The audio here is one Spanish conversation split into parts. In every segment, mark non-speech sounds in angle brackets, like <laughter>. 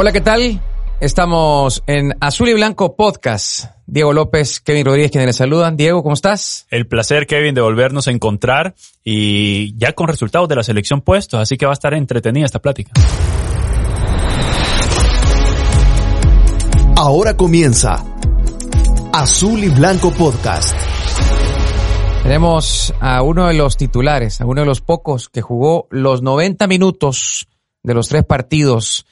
Hola, ¿qué tal? Estamos en Azul y Blanco Podcast. Diego López, Kevin Rodríguez, quienes les saludan. Diego, ¿cómo estás? El placer, Kevin, de volvernos a encontrar y ya con resultados de la selección puestos, así que va a estar entretenida esta plática. Ahora comienza Azul y Blanco Podcast. Tenemos a uno de los titulares, a uno de los pocos que jugó los 90 minutos de los tres partidos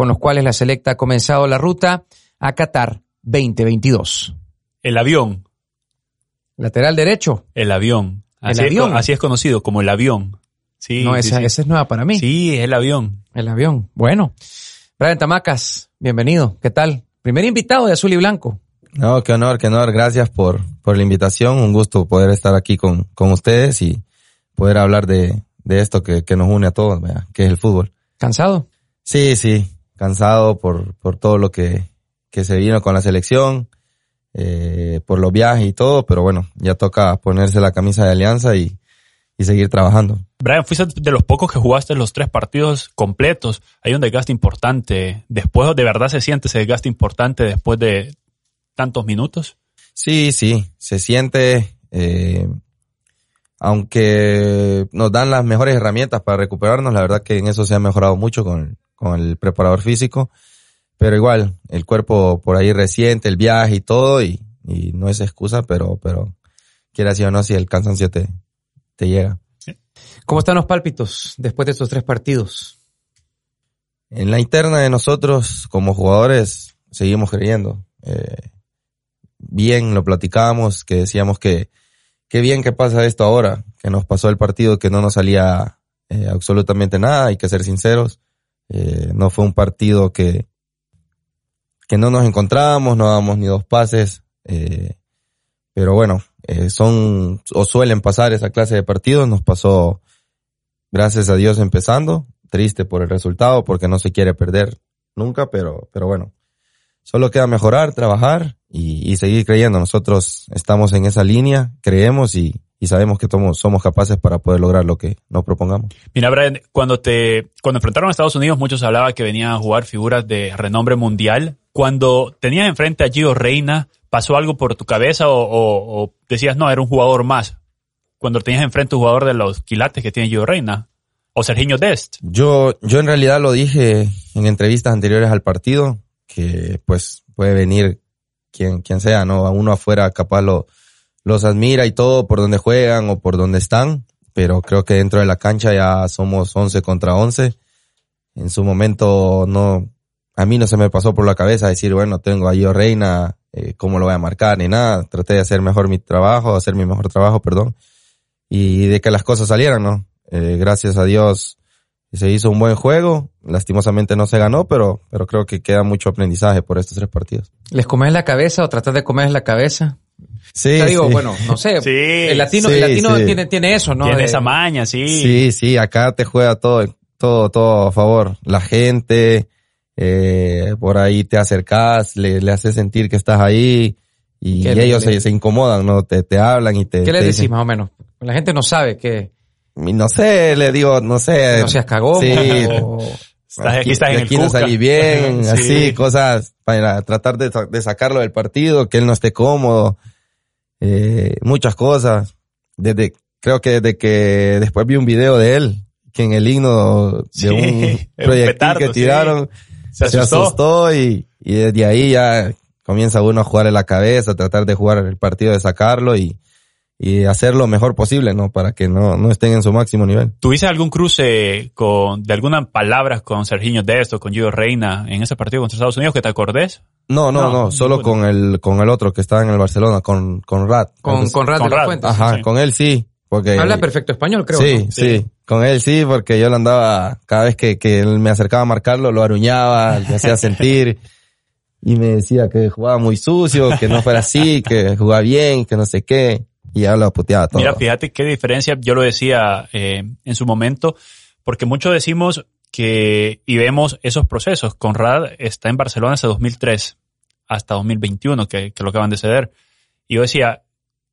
con los cuales la selecta ha comenzado la ruta a Qatar 2022. El avión. Lateral derecho. El avión. El Así, avión. Es, así es conocido, como el avión. Sí, no, sí, esa, sí. esa es nueva para mí. Sí, es el avión. El avión. Bueno. Brian Tamacas, bienvenido. ¿Qué tal? Primer invitado de Azul y Blanco. No, qué honor, qué honor. Gracias por, por la invitación. Un gusto poder estar aquí con, con ustedes y poder hablar de, de esto que, que nos une a todos, ¿verdad? que es el fútbol. ¿Cansado? Sí, sí, cansado por, por todo lo que, que se vino con la selección, eh, por los viajes y todo, pero bueno, ya toca ponerse la camisa de alianza y, y seguir trabajando. Brian, fuiste de los pocos que jugaste los tres partidos completos. Hay un desgaste importante. Después, ¿de verdad se siente ese desgaste importante después de tantos minutos? Sí, sí, se siente, eh, aunque nos dan las mejores herramientas para recuperarnos, la verdad que en eso se ha mejorado mucho con, con el preparador físico, pero igual, el cuerpo por ahí reciente, el viaje y todo, y, y no es excusa, pero, pero quiera sí o no, si el cansancio te, te llega. ¿Cómo están los pálpitos después de estos tres partidos? En la interna de nosotros, como jugadores, seguimos creyendo. Eh, bien, lo platicábamos, que decíamos que qué bien que pasa esto ahora, que nos pasó el partido que no nos salía eh, absolutamente nada, hay que ser sinceros. Eh, no fue un partido que, que no nos encontrábamos, no dábamos ni dos pases, eh, pero bueno, eh, son o suelen pasar esa clase de partidos, nos pasó, gracias a Dios, empezando, triste por el resultado, porque no se quiere perder nunca, pero, pero bueno, solo queda mejorar, trabajar y, y seguir creyendo. Nosotros estamos en esa línea, creemos y, y sabemos que somos, somos capaces para poder lograr lo que nos propongamos. Mira, Brian, cuando te, cuando enfrentaron a Estados Unidos, muchos hablaban que venían a jugar figuras de renombre mundial. Cuando tenías enfrente a Gio Reina, ¿pasó algo por tu cabeza o, o- o decías, no, era un jugador más? Cuando tenías enfrente un jugador de los quilates que tiene Gio Reina. O Serginho Dest. Yo, yo en realidad lo dije en entrevistas anteriores al partido, que pues puede venir quien, quien sea, ¿no? A uno afuera capaz lo, los admira y todo por donde juegan o por donde están, pero creo que dentro de la cancha ya somos 11 contra 11. En su momento no, a mí no se me pasó por la cabeza decir, bueno, tengo a Gio Reina, eh, cómo lo voy a marcar ni nada. Traté de hacer mejor mi trabajo, hacer mi mejor trabajo, perdón, y de que las cosas salieran, ¿no? Eh, gracias a Dios se hizo un buen juego. Lastimosamente no se ganó, pero, pero creo que queda mucho aprendizaje por estos tres partidos. ¿Les comes la cabeza o tratas de comer la cabeza? Sí, Te digo, sí. bueno, no sé. Sí, el latino, sí, el latino sí. tiene, tiene eso, ¿no? Tiene De- esa maña, sí. Sí, sí, acá te juega todo, todo, todo a favor. La gente, eh, por ahí te acercas, le, le haces sentir que estás ahí y ¿Qué le- ellos le- se, se incomodan, ¿no? Te, te hablan y te... ¿Qué les te decís más o menos? La gente no sabe que No sé, le digo, no sé. no seas cagón. Sí. o- <laughs> Estás aquí, estás en el aquí no salí bien, <laughs> Sí. así, cosas para tratar de, de sacarlo del partido, que él no esté cómodo, eh, muchas cosas. Desde, creo que desde que después vi un video de él, que en el himno de Sí, un <laughs> un proyectil petardo, que tiraron, Se se asustó. asustó y, y desde ahí ya comienza uno a jugar en la cabeza, tratar de jugar el partido, de sacarlo y, y hacer lo mejor posible, ¿no? Para que no, no estén en su máximo nivel. ¿Tuviste algún cruce con, de algunas palabras con Serginho Dest o con Gio Reina en ese partido contra Estados Unidos que te acordes? No, no, No, no, solo ninguno. con el, con el otro que estaba en el Barcelona, con, con Rat. Con, Entonces, con Rad Con de la Rad. Fuente. Ajá, sí. con él sí, porque... Habla perfecto español, creo. Sí, ¿no? sí, Con él sí, porque yo lo andaba, cada vez que, que él me acercaba a marcarlo, lo aruñaba, me hacía <laughs> sentir. Y me decía que jugaba muy sucio, que no fuera así, que jugaba bien, que no sé qué. Y ya lo puteaba todo. Mira, fíjate qué diferencia, yo lo decía eh, en su momento, porque muchos decimos que, y vemos esos procesos. Conrad está en Barcelona hasta 2003, hasta 2021, que, que lo acaban de ceder. Y yo decía,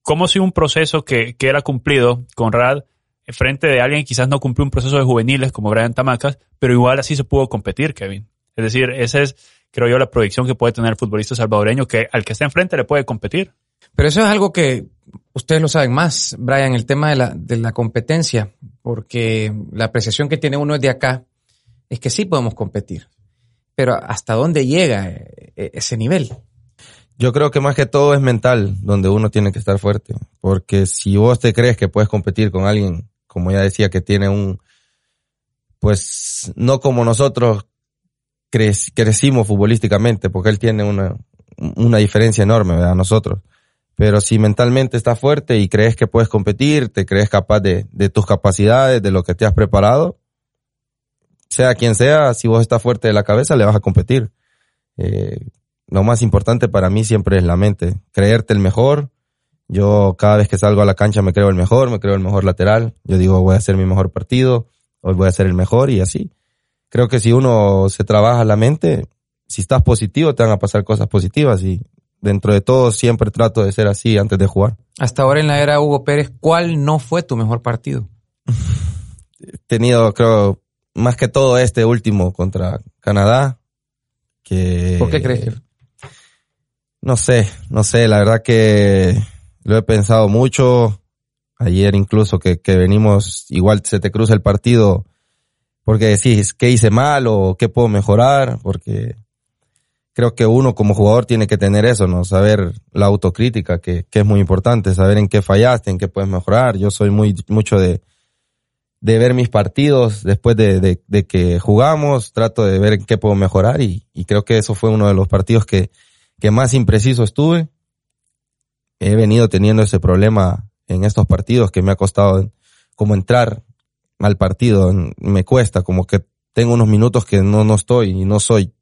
¿cómo si un proceso que, que era cumplido, Conrad, frente de alguien que quizás no cumplió un proceso de juveniles como Brian Tamacas, pero igual así se pudo competir, Kevin? Es decir, esa es, creo yo, la proyección que puede tener el futbolista salvadoreño, que al que está enfrente le puede competir. Pero eso es algo que ustedes lo saben más, Brian, el tema de la, de la competencia, porque la apreciación que tiene uno es de acá, es que sí podemos competir. Pero ¿hasta dónde llega eh, eh, ese nivel? Yo creo que más que todo es mental, donde uno tiene que estar fuerte. Porque si vos te crees que puedes competir con alguien, como ya decía, que tiene un, pues no como nosotros crecimos futbolísticamente, porque él tiene una, una diferencia enorme, ¿verdad? Nosotros. Pero si mentalmente estás fuerte y crees que puedes competir, te crees capaz de, de tus capacidades, de lo que te has preparado, sea quien sea, si vos estás fuerte de la cabeza, le vas a competir. Eh, lo más importante para mí siempre es la mente, creerte el mejor. Yo cada vez que salgo a la cancha me creo el mejor, me creo el mejor lateral. Yo digo, voy a hacer mi mejor partido, hoy voy a ser el mejor y así. Creo que si uno se trabaja la mente, si estás positivo te van a pasar cosas positivas y dentro de todo siempre trato de ser así antes de jugar. Hasta ahora en la era Hugo Pérez, ¿cuál no fue tu mejor partido? He <laughs> tenido, creo, más que todo este último contra Canadá. Que, ¿Por qué crees que? No sé, no sé, la verdad que lo he pensado mucho. Ayer incluso que, que venimos, igual se te cruza el partido porque decís qué hice mal o qué puedo mejorar, porque creo que uno como jugador tiene que tener eso, ¿no? Saber la autocrítica, que, que es muy importante, saber en qué fallaste, en qué puedes mejorar. Yo soy muy, mucho de, de ver mis partidos después de, de, de, que jugamos, trato de ver en qué puedo mejorar y, y, creo que eso fue uno de los partidos que, que más impreciso estuve. He venido teniendo ese problema en estos partidos que me ha costado como entrar al partido, me cuesta, como que tengo unos minutos que no, no estoy y no soy.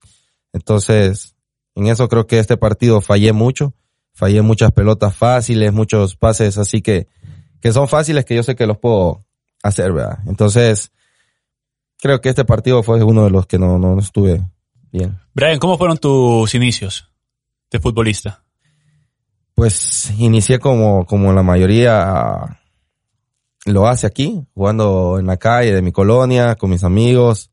Entonces, en eso creo que este partido fallé mucho, fallé muchas pelotas fáciles, muchos pases así que, que son fáciles que yo sé que los puedo hacer, ¿verdad? Entonces, creo que este partido fue uno de los que no, no estuve bien. Brian, ¿cómo fueron tus inicios de futbolista? Pues inicié como, como la mayoría lo hace aquí, jugando en la calle de mi colonia, con mis amigos,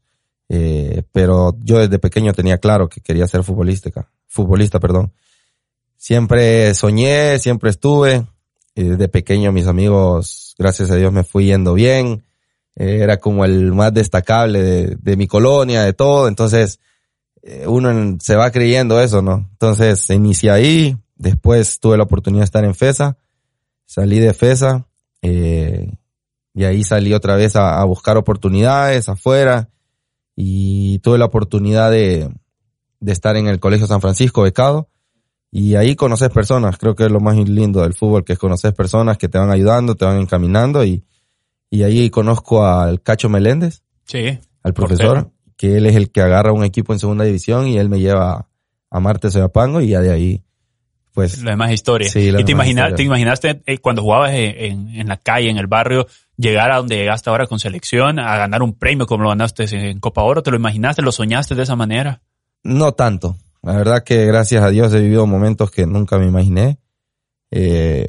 eh, pero yo desde pequeño tenía claro que quería ser futbolística, futbolista, perdón. Siempre soñé, siempre estuve, y desde pequeño mis amigos, gracias a Dios me fui yendo bien, eh, era como el más destacable de, mi colonia, de todo, entonces eh, uno se va creyendo eso, ¿no? Entonces inicié ahí, después tuve la oportunidad de estar en FESA, salí de FESA, eh, y ahí salí otra vez a, a, buscar oportunidades afuera y tuve la oportunidad de, de estar en el Colegio San Francisco becado y ahí conoces personas, creo que es lo más lindo del fútbol, que es conocer personas que te van ayudando, te van encaminando y, y ahí conozco al Cacho Meléndez, sí, al profesor, que él es el que agarra un equipo en segunda división y él me lleva a Marte Soyapango y ya de ahí pues la demás historia. Sí, ¿Y te, imagina, te imaginaste eh, cuando jugabas en, en, la calle, en el barrio, llegar a donde llegaste ahora con selección, a ganar un premio como lo ganaste en Copa Oro? ¿Te lo imaginaste? ¿Lo soñaste de esa manera? No tanto. La verdad que gracias a Dios he vivido momentos que nunca me imaginé. Eh,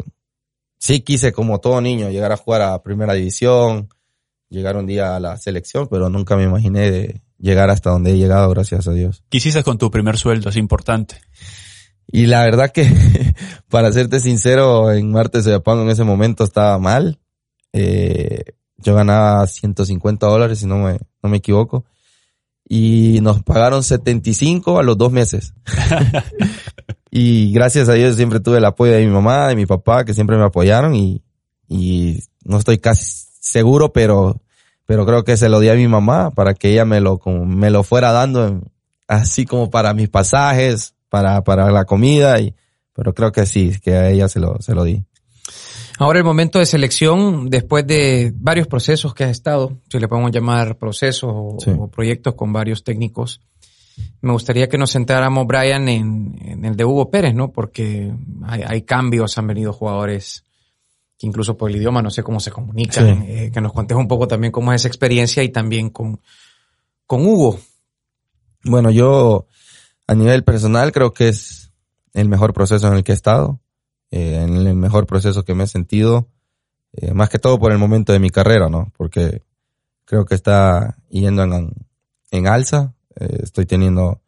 sí quise, como todo niño, llegar a jugar a primera división, llegar un día a la selección, pero nunca me imaginé de llegar hasta donde he llegado, gracias a Dios. ¿Qué hiciste con tu primer sueldo? Es importante. Y la verdad que, <laughs> para serte sincero, en Martes de Japón en ese momento estaba mal. Eh, yo ganaba 150 dólares, si no me, no me equivoco. Y nos pagaron 75 a los dos meses. <laughs> <laughs> y gracias a Dios siempre tuve el apoyo de mi mamá, de mi papá, que siempre me apoyaron y, y no estoy casi seguro, pero, pero creo que se lo di a mi mamá para que ella me lo, como, me lo fuera dando así como para mis pasajes, para, para la comida y, pero creo que sí, que a ella se lo, se lo di. Ahora el momento de selección, después de varios procesos que has estado, si le podemos llamar procesos o, Sí. o proyectos con varios técnicos, me gustaría que nos centráramos, Brian, en, en el de Hugo Pérez, ¿no? Porque hay, hay cambios, han venido jugadores que incluso por el idioma no sé cómo se comunican, Sí. eh, que nos contes un poco también cómo es esa experiencia y también con, con Hugo. Bueno, yo a nivel personal creo que es el mejor proceso en el que he estado, eh, en el mejor proceso que me he sentido, eh, más que todo por el momento de mi carrera, ¿no? Porque creo que está yendo en, en alza, eh, estoy teniendo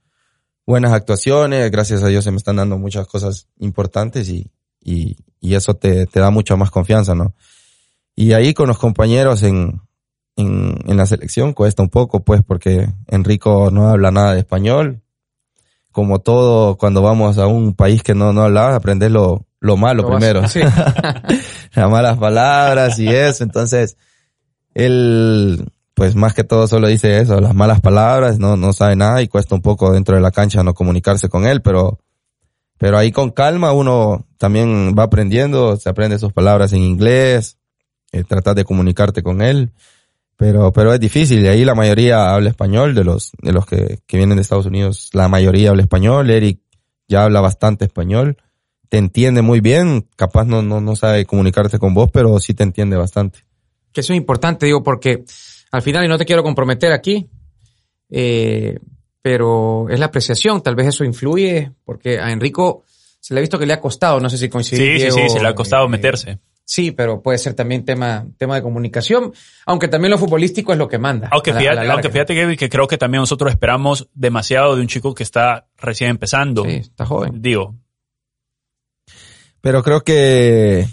buenas actuaciones, gracias a Dios se me están dando muchas cosas importantes y, y, y eso te, te da mucha más confianza, ¿no? Y ahí con los compañeros en, en, en la selección cuesta un poco, pues, porque Enrico no habla nada de español. Como todo, cuando vamos a un país que no, no habla, aprendes lo, lo malo Lo primero. sí. <laughs> Las malas palabras y eso. Entonces, él, pues más que todo solo dice eso, las malas palabras, no, no sabe nada y cuesta un poco dentro de la cancha no comunicarse con él, pero, pero ahí con calma uno también va aprendiendo, se aprende sus palabras en inglés, eh, tratar de comunicarte con él, pero, pero es difícil y ahí la mayoría habla español de los, de los que, que vienen de Estados Unidos, la mayoría habla español, Eric ya habla bastante español, te entiende muy bien, capaz no, no, no sabe comunicarse con vos, pero sí te entiende bastante. Que eso es importante, digo, porque al final, y no te quiero comprometer aquí, eh, pero es la apreciación, tal vez eso influye, porque a Enrico se le ha visto que le ha costado, no sé si coincide. Sí, sí, sí, se le ha costado meterse. Sí, pero puede ser también tema, tema de comunicación, aunque también lo futbolístico es lo que manda. Aunque la- fíjate, la larga. aunque fíjate, Gaby, que creo que también nosotros esperamos demasiado de un chico que está recién empezando. Sí, está joven. Digo, Pero creo que,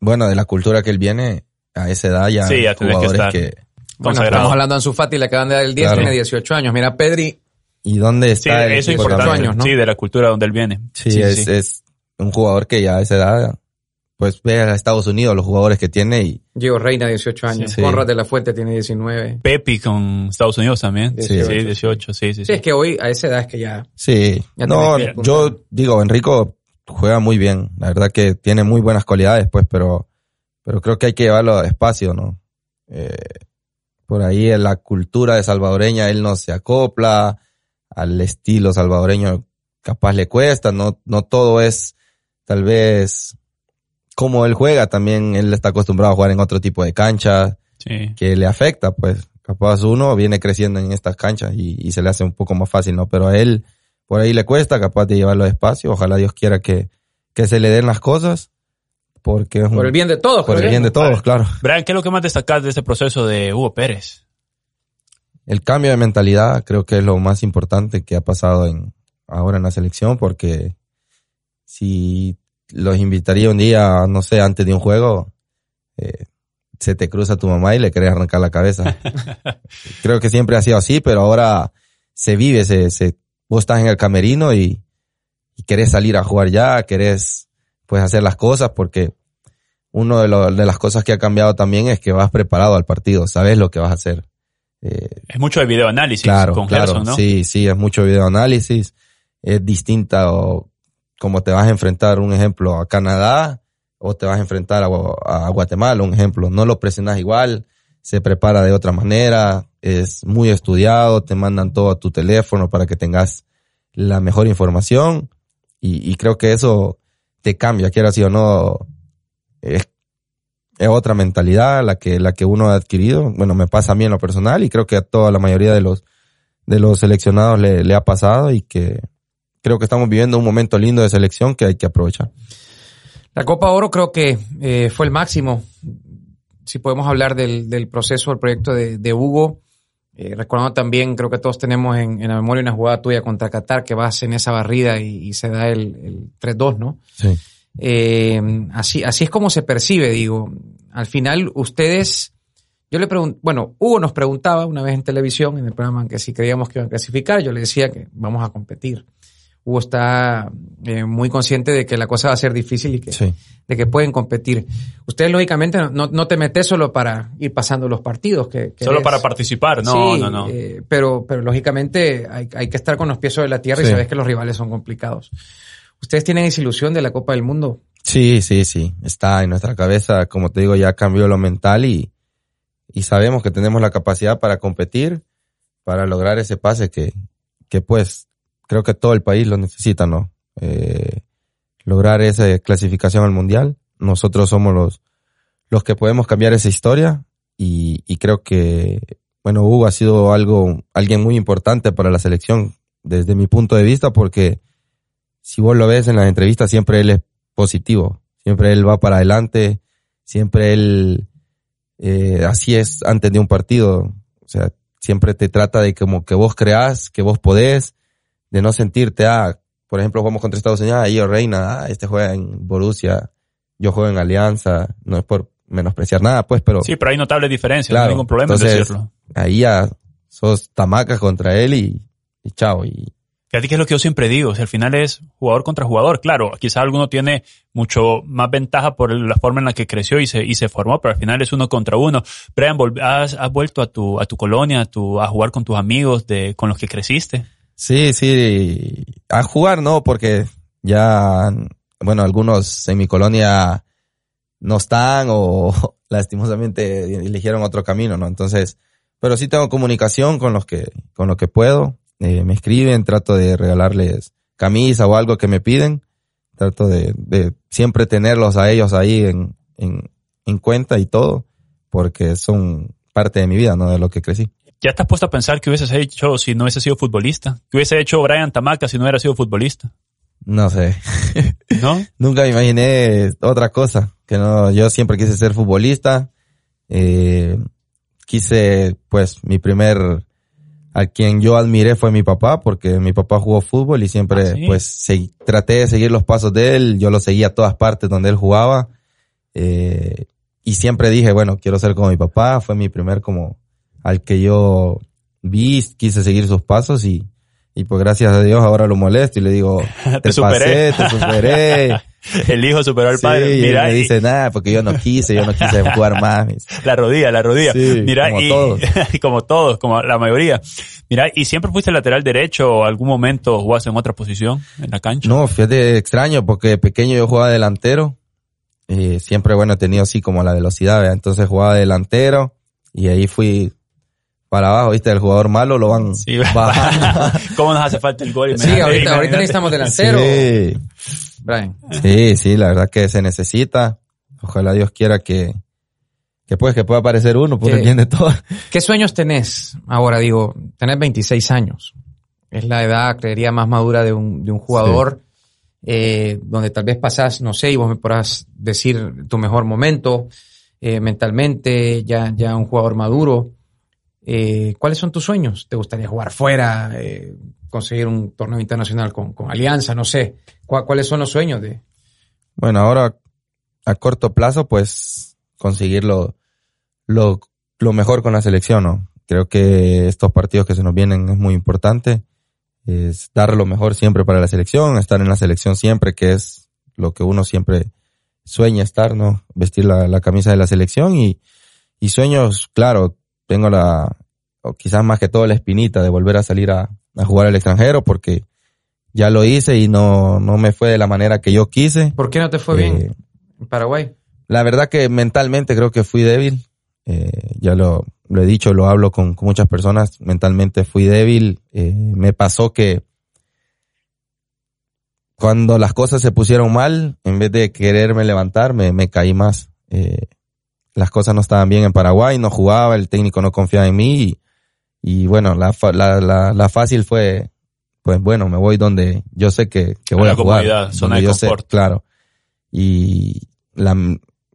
bueno, de la cultura que él viene, a esa edad ya Sí, ya tenés que jugadores estar. que, Bueno, estamos hablando de Ansu Fati, le acaban de dar el 10, Claro. tiene 18 años. Mira, Pedri, ¿Y dónde Sí, está el eso es equipo importante. también? años, ¿no? Sí, de la cultura donde él viene. Sí, es, es un jugador que ya a esa edad, pues ve a Estados Unidos los jugadores que tiene y Diego Reina, 18 años. Sí. Conrad de la Fuente tiene 19. Pepi con Estados Unidos también. Sí. Sí, 18, sí, sí, Sí, sí. es que hoy a esa edad es que ya... sí. Ya No, yo digo, Enrico juega muy bien. La verdad que tiene muy buenas cualidades, pues, pero, pero creo que hay que llevarlo despacio, ¿no? Eh, por ahí en la cultura de salvadoreña él no se acopla al estilo salvadoreño capaz le cuesta, no, no todo es tal vez como él juega, también él está acostumbrado a jugar en otro tipo de cancha Sí. que le afecta, pues capaz uno viene creciendo en estas canchas y, y se le hace un poco más fácil, ¿no? Pero a él por ahí le cuesta, capaz de llevarlo despacio, ojalá Dios quiera que, que se le den las cosas, porque es un- Por el bien de todos. por el bien de todos, claro. Brian, ¿qué es lo que más destacás de este proceso de Hugo Pérez? El cambio de mentalidad creo que es lo más importante que ha pasado en ahora en la selección, porque si los invitaría un día, no sé, antes de un juego, eh, se te cruza tu mamá y le querés arrancar la cabeza. <laughs> creo que siempre ha sido así, pero ahora se vive, se, se, vos estás en el camerino y, y querés salir a jugar ya, querés pues hacer las cosas porque uno de, lo- de las cosas que ha cambiado también es que vas preparado al partido, sabes lo que vas a hacer. Eh, Es mucho de videoanálisis claro, con claro, Gerson, ¿no? sí, sí, es mucho videoanálisis, es distinta o como te vas a enfrentar, un ejemplo, a Canadá o te vas a enfrentar a, Gua- a Guatemala, un ejemplo, no lo presionas igual, se prepara de otra manera, es muy estudiado, te mandan todo a tu teléfono para que tengas la mejor información y, creo que eso te cambia, quiera sí o no, es, es otra mentalidad la que, la que uno ha adquirido. Bueno, me pasa a mí en lo personal y creo que a toda la mayoría de los, de los seleccionados le, le ha pasado y que creo que estamos viviendo un momento lindo de selección que hay que aprovechar. La Copa Oro creo que eh, fue el máximo. Si podemos hablar del, del proceso, del proyecto de, de Hugo, eh, recordando también, creo que todos tenemos en, en la memoria una jugada tuya contra Qatar que vas en esa barrida y, y se da el, el 3-2, ¿no? Sí. Eh, así, así es como se percibe, digo. Al final, ustedes, yo le pregunto, bueno, Hugo nos preguntaba una vez en televisión, en el programa, que si creíamos que iban a clasificar, yo le decía que vamos a competir. Hugo está eh, muy consciente de que la cosa va a ser difícil y que, Sí. de que pueden competir. Ustedes, lógicamente, no, no te metes solo para ir pasando los partidos. Que, que Solo eres- para participar, no, Sí, no, no. eh, pero, pero lógicamente hay, hay que estar con los pies sobre la tierra y sabes que los rivales son complicados. ¿Ustedes tienen esa ilusión de la Copa del Mundo? Sí, sí, sí, está en nuestra cabeza, como te digo, ya cambió lo mental y, y sabemos que tenemos la capacidad para competir, para lograr ese pase que, que pues creo que todo el país lo necesita, ¿no? Eh, lograr esa clasificación al mundial. Nosotros somos los, los que podemos cambiar esa historia y, y creo que, bueno, Hugo ha sido algo, alguien muy importante para la selección desde mi punto de vista porque si vos lo ves en las entrevistas siempre él es positivo. Siempre él va para adelante, siempre él, eh, así es antes de un partido. O sea, siempre te trata de como que vos creas, que vos podés, de no sentirte, ah, por ejemplo, jugamos contra Estados Unidos, ah, yo Reina, ah, este juega en Borussia, yo juego en Alianza, no es por menospreciar nada, pues, pero... Sí, pero hay notables diferencias, no hay ningún problema en decirlo. Ahí ya sos tamacas contra él y, y chao, y Fíjate que es lo que yo siempre digo, si al final es jugador contra jugador. Claro, quizás alguno tiene mucho más ventaja por la forma en la que creció y se, y se formó, pero al final es uno contra uno. Brian, ¿has, has vuelto a tu, a tu colonia, a, tu, a jugar con tus amigos de, con los que creciste? Sí, sí, a jugar no, porque ya, bueno, algunos en mi colonia no están o <laughs> lastimosamente eligieron otro camino, ¿no? Entonces, pero sí tengo comunicación con los que, con los que puedo eh, me escriben, trato de regalarles camisa o algo que me piden, trato de, de siempre tenerlos a ellos ahí en, en, en, cuenta y todo, porque son parte de mi vida, ¿no? De lo que crecí. ¿Ya estás puesto a pensar qué hubieses hecho si no hubiese sido futbolista? ¿Qué hubiese hecho Brian Tamaca si no hubiera sido futbolista? No sé. ¿No? <laughs> Nunca me imaginé otra cosa. Que no, yo siempre quise ser futbolista. Eh, quise, pues, mi primer a quien yo admiré fue mi papá, porque mi papá jugó fútbol y siempre, ah, pues, traté de seguir los pasos de él. Yo lo seguía a todas partes donde él jugaba. Eh, y siempre dije, bueno, quiero ser como mi papá. Fue mi primer como al que yo vi, quise seguir sus pasos y, y pues gracias a Dios ahora lo molesto y le digo, <laughs> te, superé. te superé. <laughs> El hijo superó al padre. Mira, me dice nada porque yo no quise, yo no quise <laughs> jugar más. La rodilla, la rodilla. Mira, como y, todos. como todos, como la mayoría. Mira, ¿y siempre fuiste lateral derecho o algún momento jugaste en otra posición en la cancha? No, fíjate, extraño porque pequeño yo jugaba delantero. Y siempre, bueno, he tenido así como la velocidad, entonces jugaba delantero y ahí fui para abajo, viste, el jugador malo lo van sí, <laughs> bajando. ¿Cómo nos hace falta el gol? Sí, ahorita, ahorita necesitamos delantero. Sí. Brian. Sí, sí, la verdad que se necesita. Ojalá Dios quiera que, que pues, que pueda aparecer uno, pues entiende todo. ¿Qué sueños tenés? Ahora digo, tenés 26 años. Es la edad, creería, más madura de un, de un jugador, eh, donde tal vez pasás, no sé, y vos me podrás decir tu mejor momento, eh, mentalmente, ya, ya un jugador maduro. Eh, ¿Cuáles son tus sueños? ¿Te gustaría jugar fuera, eh, conseguir un torneo internacional con, con Alianza? No sé. ¿Cuáles son los sueños de? Bueno, ahora a corto plazo, pues conseguir lo, lo, lo mejor con la selección, ¿no? Creo que estos partidos que se nos vienen es muy importante. Es dar lo mejor siempre para la selección, estar en la selección siempre, que es lo que uno siempre sueña estar, ¿no? Vestir la, la camisa de la selección y, y sueños, claro, tengo la, o quizás más que todo la espinita de volver a salir a, jugar al extranjero porque ya lo hice y no, no me fue de la manera que yo quise. ¿Por qué no te fue bien eh, en Paraguay? La verdad que mentalmente creo que fui débil. Eh, ya lo, lo he dicho, lo hablo con, muchas personas. Mentalmente fui débil. Eh, me pasó que cuando las cosas se pusieron mal, en vez de quererme levantar, me, me caí más. Las cosas no estaban bien en Paraguay, no jugaba, el técnico no confiaba en mí y, y bueno, la, la, la, la, fácil fue, pues bueno, me voy donde yo sé que, que voy a, jugar. Zona de confort. claro. Y la,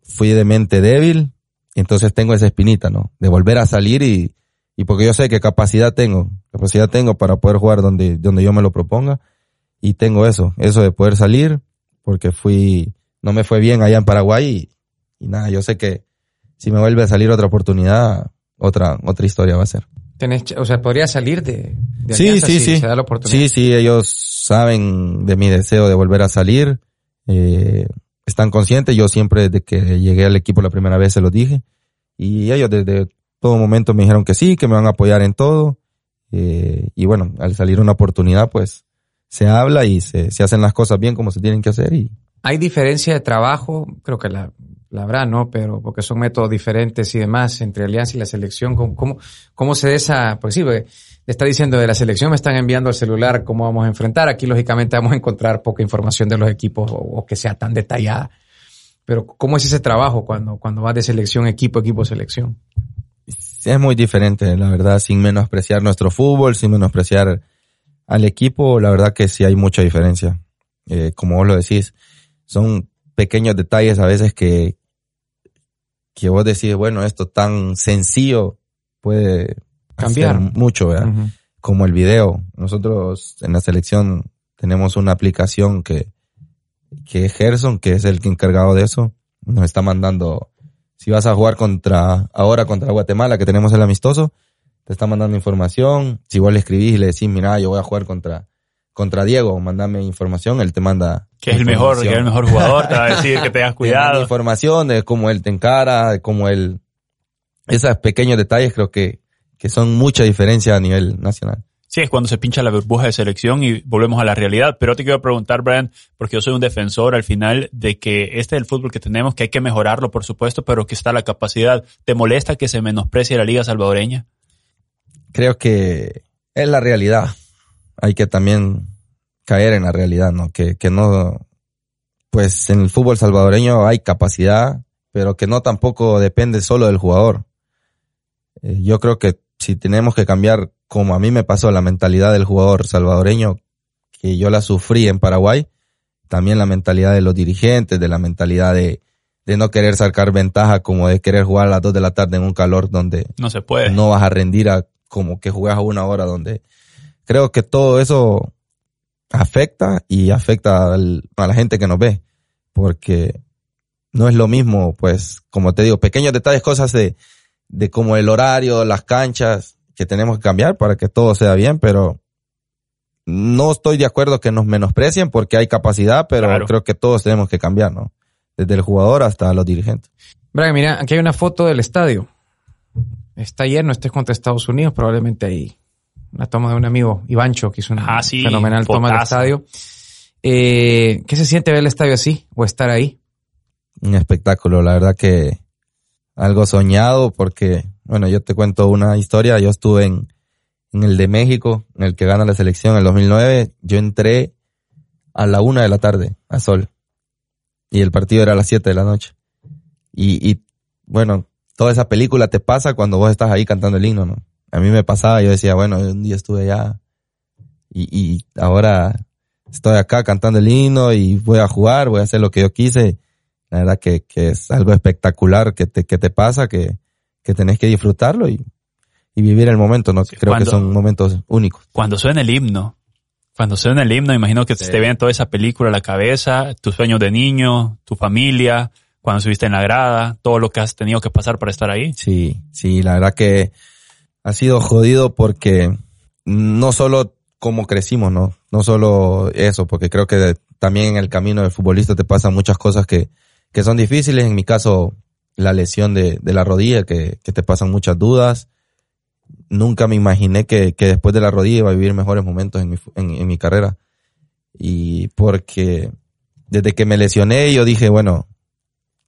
fui de mente débil, y entonces tengo esa espinita, ¿no? De volver a salir y, y porque yo sé que capacidad tengo, capacidad tengo para poder jugar donde, donde yo me lo proponga. Y tengo eso, eso de poder salir, porque fui, no me fue bien allá en Paraguay y, y nada, yo sé que, si me vuelve a salir otra oportunidad, otra, otra historia va a ser. Tenés, o sea, podría salir de, de sí, sí, sí. Se da la oportunidad. Sí, sí, ellos saben de mi deseo de volver a salir. Eh, están conscientes. Yo siempre desde que llegué al equipo la primera vez se lo dije. Y ellos desde todo momento me dijeron que sí, que me van a apoyar en todo. Eh, y bueno, al salir una oportunidad, pues se habla y se, se hacen las cosas bien como se tienen que hacer y, hay diferencia de trabajo, creo que la, la habrá, ¿no? Pero porque son métodos diferentes y demás entre Alianza y la selección. ¿Cómo, cómo, cómo se esa? Pues sí, le está diciendo de la selección, me están enviando al celular cómo vamos a enfrentar. Aquí, lógicamente, vamos a encontrar poca información de los equipos o, o que sea tan detallada. Pero, ¿cómo es ese trabajo cuando, cuando vas de selección, equipo, equipo, selección? Es muy diferente, la verdad, sin menospreciar nuestro fútbol, sin menospreciar al equipo, la verdad que sí hay mucha diferencia. Eh, como vos lo decís, son pequeños detalles a veces que, que vos decís, bueno, esto tan sencillo puede Cambiar. mucho, ¿verdad? Como el video. Nosotros en la selección tenemos una aplicación que, que es Gerson, que es el que encargado de eso, nos está mandando, si vas a jugar contra, ahora contra Guatemala, que tenemos el amistoso, te está mandando información. Si vos le escribís y le decís, mira, yo voy a jugar contra, contra Diego, mandame información, él te manda. Que es el mejor, que es el mejor jugador, te va a <laughs> decir que tengas cuidado. información de cómo él te encara, de cómo él, esos pequeños detalles creo que, que son mucha diferencia a nivel nacional. Sí, es cuando se pincha la burbuja de selección y volvemos a la realidad. Pero te quiero preguntar, Brian, porque yo soy un defensor al final de que este es el fútbol que tenemos, que hay que mejorarlo, por supuesto, pero que está la capacidad. ¿Te molesta que se menosprecie la liga salvadoreña? creo que es la realidad. Hay que también caer en la realidad, ¿no? Que, que no, pues en el fútbol salvadoreño hay capacidad, pero que no tampoco depende solo del jugador. Eh, yo creo que si tenemos que cambiar, como a mí me pasó, la mentalidad del jugador salvadoreño, que yo la sufrí en Paraguay, también la mentalidad de los dirigentes, de la mentalidad de, de no querer sacar ventaja, como de querer jugar a las dos de la tarde en un calor donde No se puede. no vas a rendir a como que juegas a una hora donde creo que todo eso afecta y afecta al- a la gente que nos ve porque no es lo mismo pues como te digo pequeños detalles cosas de de como el horario las canchas que tenemos que cambiar para que todo sea bien pero no estoy de acuerdo que nos menosprecien porque hay capacidad pero Claro. creo que todos tenemos que cambiar no desde el jugador hasta los dirigentes Brian, mira, aquí hay una foto del estadio. Está lleno, este es contra Estados Unidos, probablemente ahí. Una toma de un amigo, Ivancho, que hizo una Ah, sí, fenomenal toma del estadio. Eh, ¿Qué se siente ver el estadio así o estar ahí? un espectáculo, la verdad que algo soñado porque, bueno, yo te cuento una historia, yo estuve en, en el de México, en el que gana la selección en el 2009, yo entré a la una de la tarde, a Sol, y el partido era a las siete de la noche. Y, y, bueno, toda esa película te pasa cuando vos estás ahí cantando el himno, ¿no? A mí me pasaba, yo decía, bueno, un día estuve allá y, y ahora estoy acá cantando el himno y voy a jugar, voy a hacer lo que yo quise. La verdad que, que es algo espectacular que te, que te pasa, que, que tenés que disfrutarlo y, y vivir el momento, ¿no? Creo cuando- que son momentos únicos. Cuando suena el himno, cuando suena el himno, imagino que Sí. te viene toda esa película a la cabeza, tus sueños de niño, tu familia, cuando subiste en la grada, todo lo que has tenido que pasar para estar ahí. Sí, sí, la verdad que ha sido jodido porque no solo cómo crecimos, ¿no? No solo eso, porque creo que también en el camino del futbolista te pasan muchas cosas que, que son difíciles. En mi caso, la lesión de, de la rodilla, que, que te pasan muchas dudas. Nunca me imaginé que, que después de la rodilla iba a vivir mejores momentos en mi, en mi carrera. Y porque desde que me lesioné, yo dije, bueno,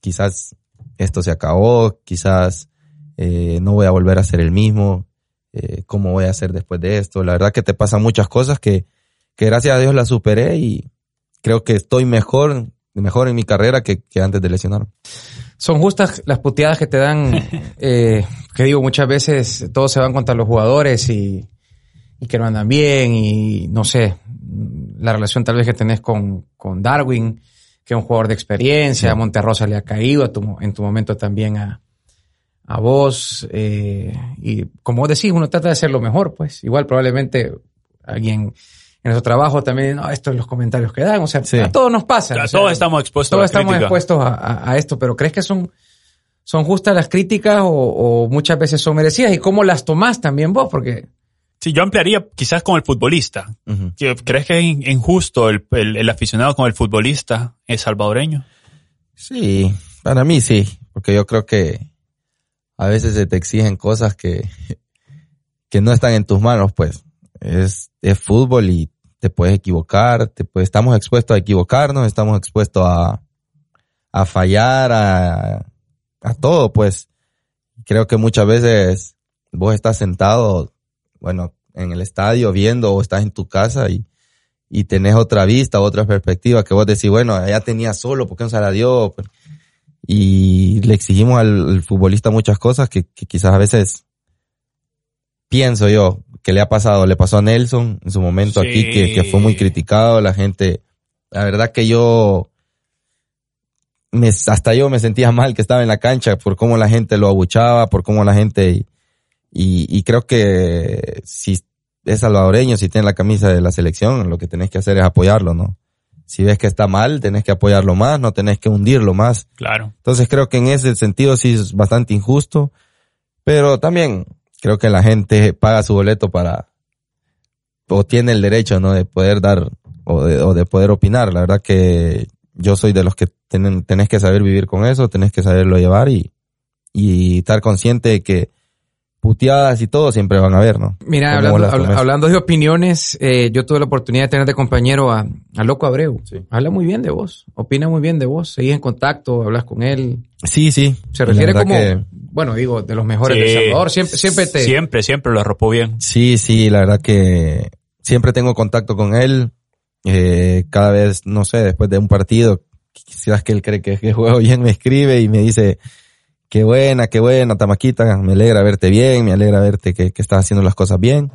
quizás esto se acabó, quizás eh, no voy a volver a ser el mismo, eh, cómo voy a hacer después de esto. La verdad que te pasan muchas cosas que, que gracias a Dios las superé y creo que estoy mejor, mejor en mi carrera que, que antes de lesionarme. Son justas las puteadas que te dan, <laughs> eh, que digo, muchas veces todos se van contra los jugadores y, y que no andan bien y no sé, la relación tal vez que tenés con, con Darwin, que es un jugador de experiencia, Sí. a Monterrosa le ha caído a tu- en tu momento también a, a vos, eh, y como vos decís, uno trata de hacer lo mejor, pues igual probablemente alguien en nuestro trabajo también, no, estos son los comentarios que dan, o sea, Sí. a todos nos pasa. O sea, todos estamos expuestos a todos la estamos crítica. expuestos a, a- a esto, pero ¿crees que son, son justas las críticas o, o muchas veces son merecidas? ¿Y cómo las tomás también vos? Porque Sí, yo ampliaría quizás con el futbolista. Ujú. ¿Que- ¿Crees que es in- injusto el, el- el aficionado con el futbolista es salvadoreño? Sí, para mí sí, porque yo creo que a veces se te exigen cosas que, que no están en tus manos, pues. Es, fútbol y te puedes equivocar, te, pues, estamos expuestos a equivocarnos, estamos expuestos a, a fallar, a, a todo, pues. Creo que muchas veces vos estás sentado, bueno, en el estadio viendo o estás en tu casa y, y tenés otra vista, otra perspectiva que vos decís, bueno, ya tenía solo, ¿por qué no se la dio? Y le exigimos al, futbolista muchas cosas que, que, quizás a veces pienso yo que le ha pasado, le pasó a Nelson en su momento aquí, que, que, fue muy criticado, la gente, la verdad que yo, me, hasta yo me sentía <laughs> mal que estaba en la cancha por cómo la gente lo abuchaba, por cómo la gente, y, y creo que si es salvadoreño, si tiene la camisa de la selección, lo que tenés que hacer es apoyarlo, ¿no? Si ves que está mal, tenés que apoyarlo más, no tenés que hundirlo más. Claro. Entonces creo que en ese sentido sí es bastante injusto, pero también creo que la gente paga su boleto para, o tiene el derecho, ¿no? De poder dar, o de, o de poder opinar. La verdad que yo soy de los que tienen, tenés que saber vivir con eso, tenés que saberlo llevar y, y estar consciente de que puteadas y todo siempre van a haber, ¿no? Mira, hablando, de opiniones, eh, yo tuve la oportunidad de tener de compañero a, a Loco Abreu. Habla muy bien de vos, opina muy bien de vos, seguís en contacto, hablas con él. Sí, sí. Se refiere como, bueno, digo, de los mejores de Salvador, siempre, siempre te... Siempre, siempre lo arropó bien. Sí, sí, la verdad que siempre tengo contacto con él, eh, cada vez, no sé, después de un partido, quizás que él cree que, que juego bien, me escribe y me dice Qué buena, qué buena, Tamaquita. Me alegra verte bien, me alegra verte que, que estás haciendo las cosas bien.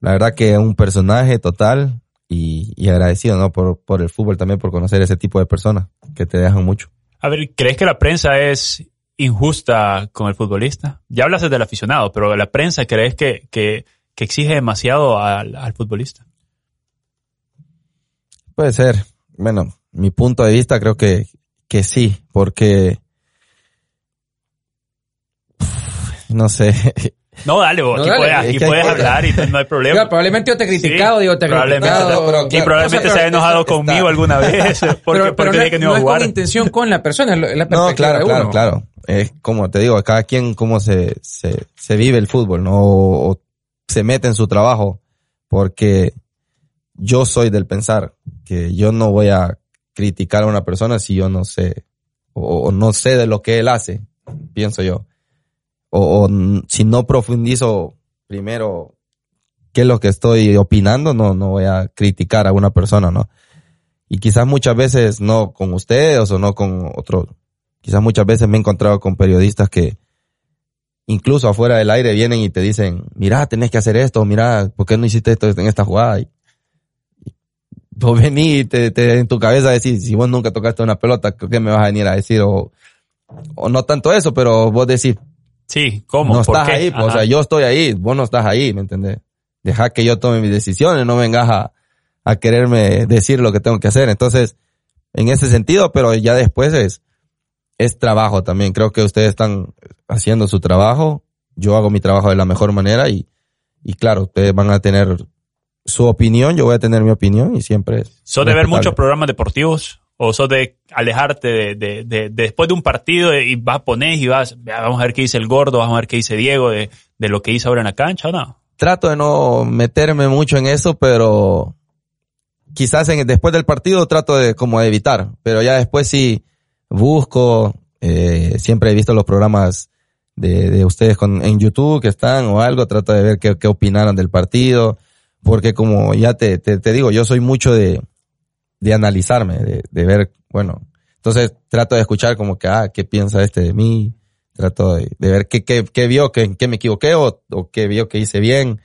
La verdad que es un personaje total y, y agradecido, ¿no? Por, por el fútbol también, por conocer ese tipo de personas que te dejan mucho. A ver, ¿crees que la prensa es injusta con el futbolista? Ya hablas del aficionado, pero la prensa, ¿crees que, que, que exige demasiado al, al futbolista? Puede ser. Bueno, mi punto de vista creo que, que sí, porque no sé. No, dale, vos, aquí, puedes, aquí puedes hablar y no hay <laughs> problema. probablemente yo te he criticado, digo, te he criticado. y probablemente se haya enojado conmigo alguna <laughs> vez porque, pero, dije que no, iba a jugar. No es con intención con la persona, es la No, claro, claro, claro. Es como te digo, cada quien cómo se, se, se vive el fútbol, ¿no? O, se mete en su trabajo porque yo soy del pensar que yo no voy a criticar a una persona si yo no sé o no sé de lo que él hace, pienso yo o, si no profundizo primero qué es lo que estoy opinando, no, no voy a criticar a una persona, ¿no? Y quizás muchas veces no con ustedes o no con otros, quizás muchas veces me he encontrado con periodistas que incluso afuera del aire vienen y te dicen, mira, tenés que hacer esto, mira, ¿por qué no hiciste esto en esta jugada? Y, vos venís y te, en tu cabeza decís, si vos nunca tocaste una pelota, ¿qué me vas a venir a decir? O, o no tanto eso, pero vos decís, Sí, ¿cómo? No estás ahí, pues, o sea, yo estoy ahí, vos no estás ahí, ¿me entendés? Deja que yo tome mis decisiones, no vengas a, a quererme decir lo que tengo que hacer. Entonces, en ese sentido, pero ya después es, es trabajo también. Creo que ustedes están haciendo su trabajo. Yo hago mi trabajo de la mejor manera y, y claro, ustedes van a tener su opinión, yo voy a tener mi opinión y siempre. ¿Son de ver muchos programas deportivos? O sos de alejarte de, de, de, después de un partido y vas, poner y vas, vamos a ver qué dice el gordo, vamos a ver qué dice Diego de, de lo que hizo ahora en la cancha o no? Trato de no meterme mucho en eso, pero quizás en, después del partido trato de como evitar, pero ya después sí busco, eh, siempre he visto los programas de, de ustedes con, en YouTube que están o algo, trato de ver qué, qué opinaron del partido, porque como ya te, te, te digo, yo soy mucho de, de analizarme, de, de ver, bueno, entonces trato de escuchar como que, ah, ¿qué piensa este de mí? Trato de, de ver qué, qué, qué vio, qué, qué me equivoqué o, o qué vio que hice bien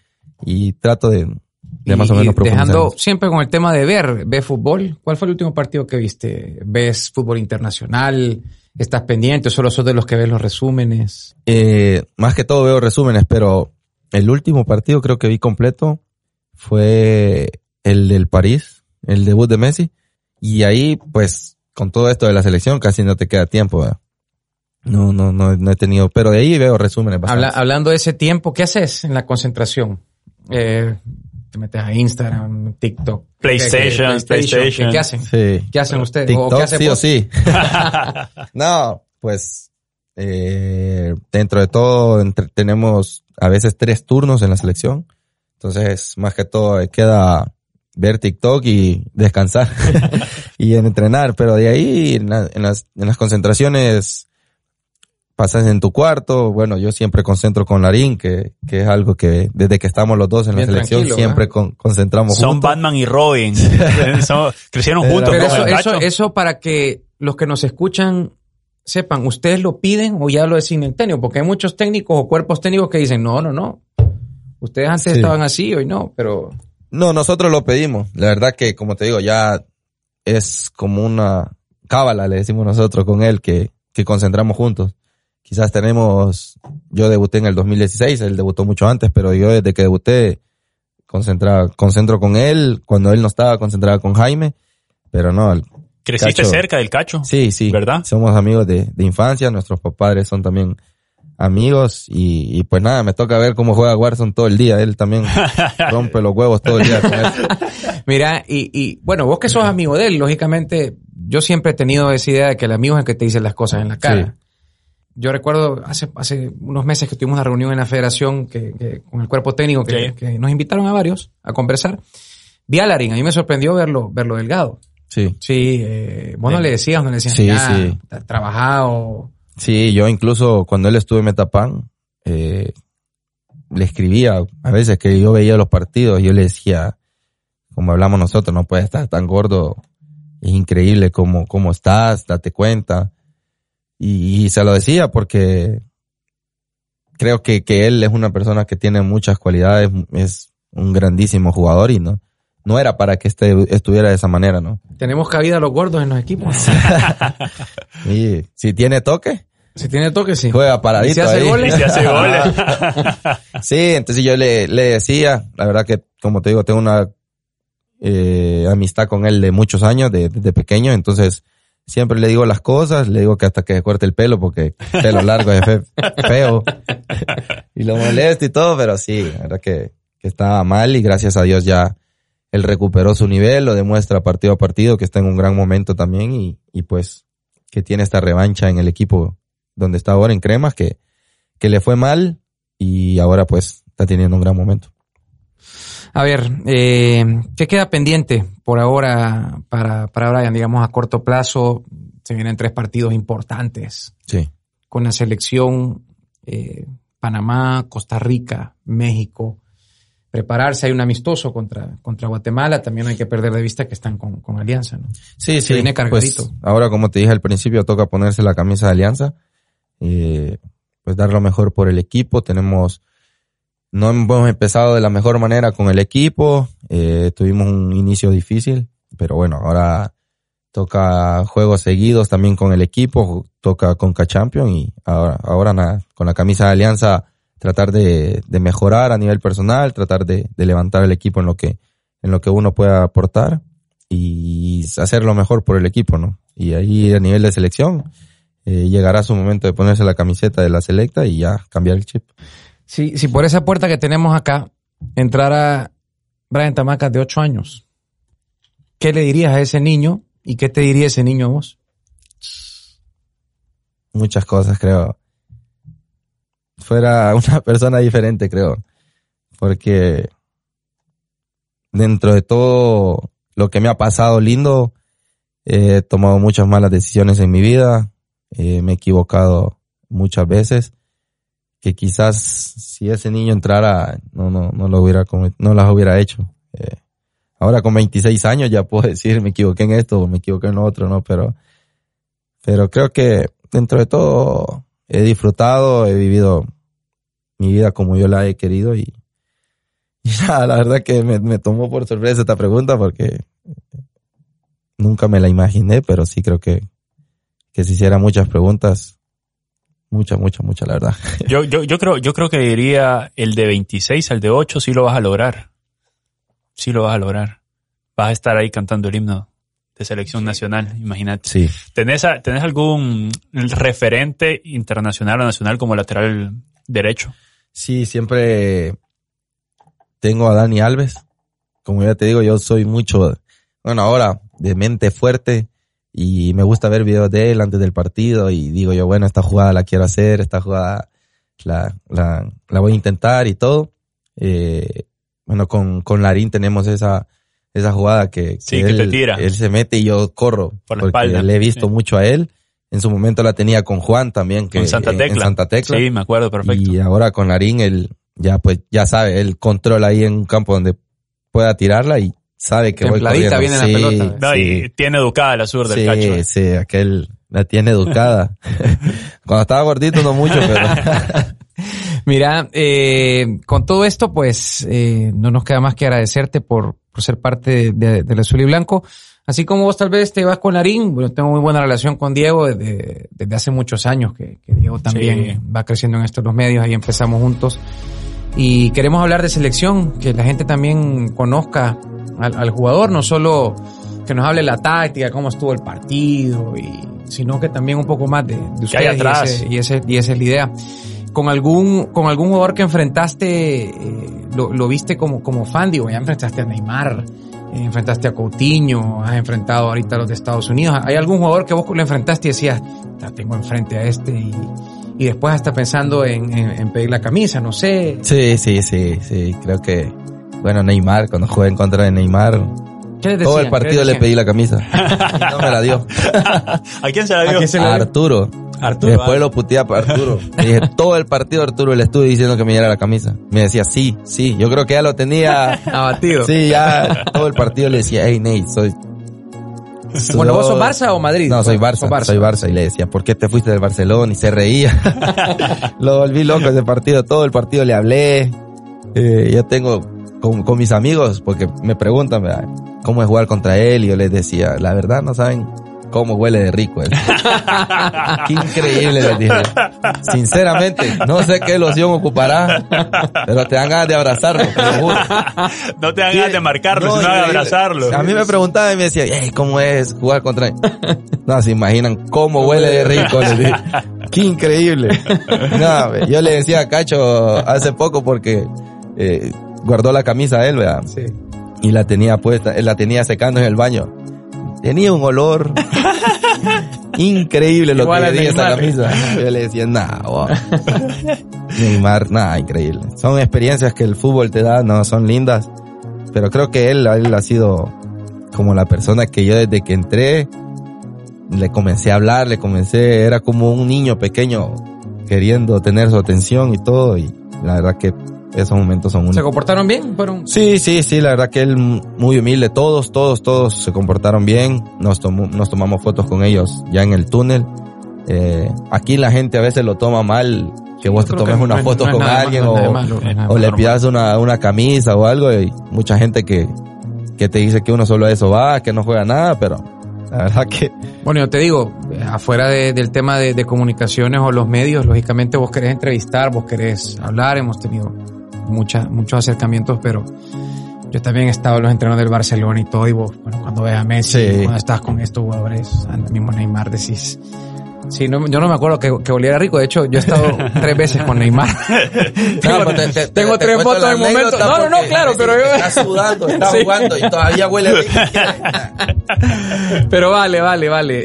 y trato de, de más o menos profundizar. Dejando siempre con el tema de ver, ¿ves fútbol? ¿Cuál fue el último partido que viste? ¿Ves fútbol internacional? ¿Estás pendiente solo sos de los que ves los resúmenes? Eh, más que todo veo resúmenes, pero el último partido creo que vi completo fue el del París el debut de Messi. Y ahí, pues, con todo esto de la selección, casi no te queda tiempo. No, no, no, no he tenido, pero de ahí veo resúmenes. hablando de ese tiempo, ¿qué haces en la concentración? Eh, te metes a Instagram, TikTok. PlayStation, PlayStation. ¿Qué, hacen? Sí. ¿Qué hacen ustedes? TikTok, sí o sí. no, pues, eh, dentro de todo, tenemos a veces tres turnos en la selección. Entonces, más que todo, queda ver TikTok y descansar <laughs> y en entrenar, pero de ahí en, la- en las, en las concentraciones pasas en tu cuarto, bueno, yo siempre concentro con Larín, que, que es algo que desde que estamos los dos en Bien la selección siempre con- concentramos Son juntos. Batman y Robin. <laughs> Son- crecieron <laughs> juntos. Pero eso, eso, eso para que los que nos escuchan sepan, ¿ustedes lo piden o ya lo designa el técnico? Porque hay muchos técnicos o cuerpos técnicos que dicen, no, no, no. Ustedes antes Sí. estaban así, hoy no, pero No, nosotros lo pedimos. La verdad que, como te digo, ya es como una cábala, le decimos nosotros con él, que, que concentramos juntos. Quizás tenemos, yo debuté en el 2016, él debutó mucho antes, pero yo desde que debuté concentraba, concentro con él, cuando él no estaba, concentraba con Jaime, pero no, el- Creciste Cacho. cerca del cacho. sí, sí. ¿Verdad? Somos amigos de, de infancia, nuestros padres son también amigos y, y pues nada, me toca ver cómo juega Warzone todo el día, él también <laughs> rompe los huevos todo el día con eso. <laughs> Mira, y, y bueno, vos que sos amigo de él, lógicamente, yo siempre he tenido esa idea de que el amigo es el que te dice las cosas en la cara. Sí. Yo recuerdo hace, hace unos meses que tuvimos una reunión en la federación que, que- con el cuerpo técnico que, Sí. que nos invitaron a varios a conversar. Vi a Larín, a mí me sorprendió verlo, verlo delgado. Sí. Sí, eh, vos no le decías, no le decías, Sí, ya, sí. tra- trabajado. Sí, yo incluso cuando él estuvo en Metapan, eh, le escribía a veces que yo veía los partidos, yo le decía, como hablamos nosotros, no puedes estar tan gordo, es increíble cómo, cómo estás, date cuenta. Y, y se lo decía porque creo que, que él es una persona que tiene muchas cualidades, es un grandísimo jugador y no, no era para que este, estuviera de esa manera, ¿no? Tenemos cabida los gordos en los equipos. <laughs> Y si tiene toque, si tiene toque, sí. juega paradito ¿Y si hace ahí. goles? Y se hace goles. <laughs> Sí, entonces yo le, le decía, la verdad que, como te digo, tengo una eh, amistad con él de muchos años, de- desde pequeño, entonces siempre le digo las cosas, le digo que hasta que se corte el pelo, porque pelo largo es fe- feo, <laughs> y lo molesto y todo, pero sí, la verdad que, que estaba mal y gracias a Dios ya él recuperó su nivel, lo demuestra partido a partido, que está en un gran momento también y, y pues que tiene esta revancha en el equipo donde está ahora en Cremas, que, que le fue mal y ahora pues está teniendo un gran momento. A ver, eh, ¿qué queda pendiente por ahora para, para Brian? Digamos, a corto plazo, se vienen tres partidos importantes Sí. con la selección eh, Panamá, Costa Rica, México. Prepararse, hay un amistoso contra, contra Guatemala, también hay que perder de vista que están con, con Alianza, ¿no? Sí, Se viene cargadito. Pues, ahora, como te dije al principio, toca ponerse la camisa de alianza. eh, pues dar lo mejor por el equipo. Tenemos, no hemos empezado de la mejor manera con el equipo. eh, tuvimos un inicio difícil, pero bueno, ahora toca juegos seguidos también con el equipo, toca con Champion y ahora, ahora nada, con la camisa de alianza tratar de, de mejorar a nivel personal, tratar de, de levantar el equipo en lo que, en lo que uno pueda aportar y hacer lo mejor por el equipo, ¿no? Y ahí a nivel de selección eh, llegará su momento de ponerse la camiseta de la selecta y ya cambiar el chip. Si, si por esa puerta que tenemos acá entrara Brian Tamacas de ocho años, ¿qué le dirías a ese niño y qué te diría ese niño a vos? Muchas cosas, creo. Fuera una <laughs> persona diferente, creo. Porque dentro de todo lo que me ha pasado lindo, he tomado muchas malas decisiones en mi vida, eh, me he equivocado muchas veces, que quizás si ese niño entrara, no, no, no lo hubiera, no las hubiera hecho. Eh, ahora con 26 años ya puedo <laughs> decir me equivoqué en esto me equivoqué en lo otro, ¿no? Pero, pero creo que dentro de todo he disfrutado, he vivido mi vida como yo la he querido y, y <laughs> nada, la verdad que me, me tomó por sorpresa esta pregunta porque nunca me la imaginé, pero sí creo que, que si hiciera muchas preguntas, muchas, muchas, muchas, la verdad. <laughs> Yo, yo, yo creo, yo creo que diría el de 26 al de 8 sí lo vas a lograr. Sí lo vas a lograr. Vas a estar ahí cantando el himno de selección nacional, imagínate. Sí. ¿Tenés, a- ¿Tenés algún referente internacional o nacional como lateral derecho? Sí, siempre tengo a Dani Alves. Como ya te digo, yo soy mucho, bueno, ahora de mente fuerte y me gusta ver videos de él antes del partido y digo yo, bueno, esta jugada la quiero hacer, esta jugada la, la, la voy a intentar y todo. Eh, bueno, con, con Larín tenemos esa, esa jugada que, Sí, que él, te tira. él se mete y yo corro. Por la porque espalda. le he visto Sí. mucho a él. En su momento la tenía con Juan también, que Con Santa en- Tecla. En, Santa Tecla. Sí, me acuerdo perfecto. Y ahora con Larín, él ya pues ya sabe, él controla ahí en un campo donde pueda tirarla y sabe que voy corriendo. viene la Sí, pelota. No, sí. y tiene educada la sur del sí, cacho. eh. sí, aquel la tiene educada. <laughs> Cuando estaba gordito no mucho, pero <laughs> Mira, eh, con todo esto, pues eh, no nos queda más que agradecerte por, por ser parte de, de- del azul y blanco. Así como vos tal vez te vas con Larín, bueno, tengo muy buena relación con Diego desde, desde hace muchos años, que, que Diego también Sí. va creciendo en estos los medios, ahí empezamos juntos. Y queremos hablar de selección, que la gente también conozca al, al jugador, no solo que nos hable la táctica, cómo estuvo el partido, y, sino que también un poco más de, de ¿Qué hay ustedes y, ese, y, ese- y esa es la idea. Con algún, con algún jugador que enfrentaste, eh, lo, lo viste como, como fan, digo, ya enfrentaste a Neymar, eh, enfrentaste a Coutinho, has enfrentado ahorita a los de Estados Unidos. ¿Hay algún jugador que vos lo enfrentaste y decías, la tengo enfrente a este y, y después hasta pensando en, en- en pedir la camisa, no sé. sí, sí, sí, sí, creo que bueno, Neymar, cuando jugué en contra de Neymar, ¿Qué les todo el partido ¿Qué le pedí la camisa. <laughs> Y no me <laughs> la dio. ¿A quién se la ¿A dio? quién se la A dio? Arturo. Arturo. Después lo puteé a Arturo. <laughs> Le dije, todo el partido Arturo le estuve diciendo que me diera la camisa. Me decía, sí, sí. Yo creo que ya lo tenía. <laughs> Abatido. Sí, ya todo el partido le decía, hey Nate, soy... <laughs> Bueno, ¿vos sos Barça o Madrid? No, soy Barça, soy Barça. Y le decía, ¿por qué te fuiste del Barcelona? Y se reía. lo volví loco ese partido. Todo el partido le hablé. Eh, yo tengo con, con mis amigos, porque me preguntan. ¿cómo es jugar contra él? Y yo les decía, la verdad no saben cómo huele de rico él. <laughs> qué increíble, les dije. Sinceramente, no sé qué loción ocupará, pero te dan ganas de abrazarlo, te lo juro. No te dan ganas de marcarlo, No, sino de abrazarlo. A mí me preguntaban y me decían, "Ey, ¿cómo es jugar contra él? No, se imaginan cómo huele de rico. les dije. Qué increíble. No, yo le decía a Cacho hace poco porque eh, guardó la camisa a él, ¿verdad? Sí. Y la tenía puesta, él la tenía secando en el baño. Tenía un olor <laughs> increíble lo Igual que le esa camisa. Yo le decía, wow. <laughs> Neymar, nada, increíble. Son experiencias que el fútbol te da, no, son lindas. Pero creo que él, él ha sido como la persona que yo desde que entré, le comencé a hablar, le comencé, era como un niño pequeño queriendo tener su atención y todo. Y la verdad que esos momentos son ¿Se únicos. comportaron bien? Fueron... Sí, sí, sí, la verdad que él muy humilde, todos, todos, todos se comportaron bien, nos, tomó- nos tomamos fotos con ellos ya en el túnel. Eh, aquí la gente a veces lo toma mal, que vos te tomes una no foto no con nada alguien o, malo, o le pidas una, una camisa o algo y mucha gente que, que te dice que uno solo a eso va, que no juega nada, pero la verdad que Bueno, yo te digo, eh, afuera de- del tema de, de comunicaciones o los medios, lógicamente vos querés entrevistar, vos querés hablar, hemos tenido muchas, muchos acercamientos, pero yo también he estado en los entrenos del Barcelona y todo, y vos, bueno, cuando ves a Messi, Sí. cuando estás con estos jugadores, al mismo Neymar, decís... Sí, no, yo no me acuerdo que, que oliera rico. De hecho, yo he estado <laughs> tres veces con Neymar. <laughs> No, te- te- tengo te tres fotos en momento. No, no, no, claro, pero yo... Está sudando, está <laughs> Sí. jugando y todavía huele rico. Pero vale, vale, vale.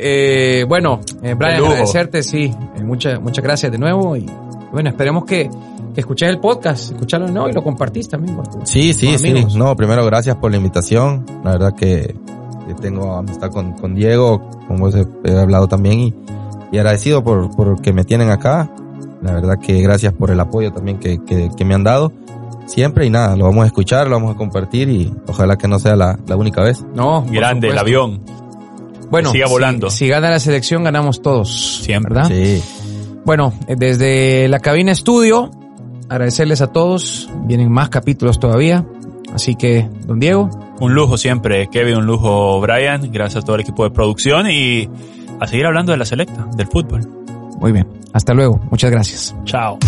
Eh, bueno, eh, De Brian, agradecerte, sí. Eh, muchas, muchas gracias de nuevo y bueno, esperemos que, que escuches el podcast, escucharlo nuevo y lo compartís también con Sí, sí, con sí. No, primero gracias por la invitación. La verdad que, tengo amistad con, con Diego, como vos he, hablado también y, y agradecido por, por que me tienen acá. La verdad que gracias por el apoyo también que, que, que me han dado. Siempre y nada, lo vamos a escuchar, lo vamos a compartir y ojalá que no sea la, la única vez. No, Grande, el avión. Bueno, siga si- volando. Si, gana la selección, ganamos todos. Siempre. ¿Verdad? Sí. Bueno, eh, desde la cabina estudio, agradecerles a todos. Vienen más capítulos todavía. Así que, don Diego, Un lujo siempre, Kevin, un lujo, Brian. Gracias a todo el equipo de producción y a seguir hablando de la selecta, del fútbol. muy bien. Hasta luego. Muchas gracias. Chao.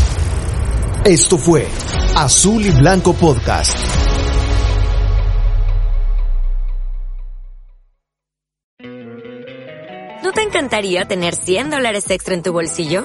Esto fue Azul y Blanco Podcast. ¿No te encantaría tener 100 dólares extra en tu bolsillo?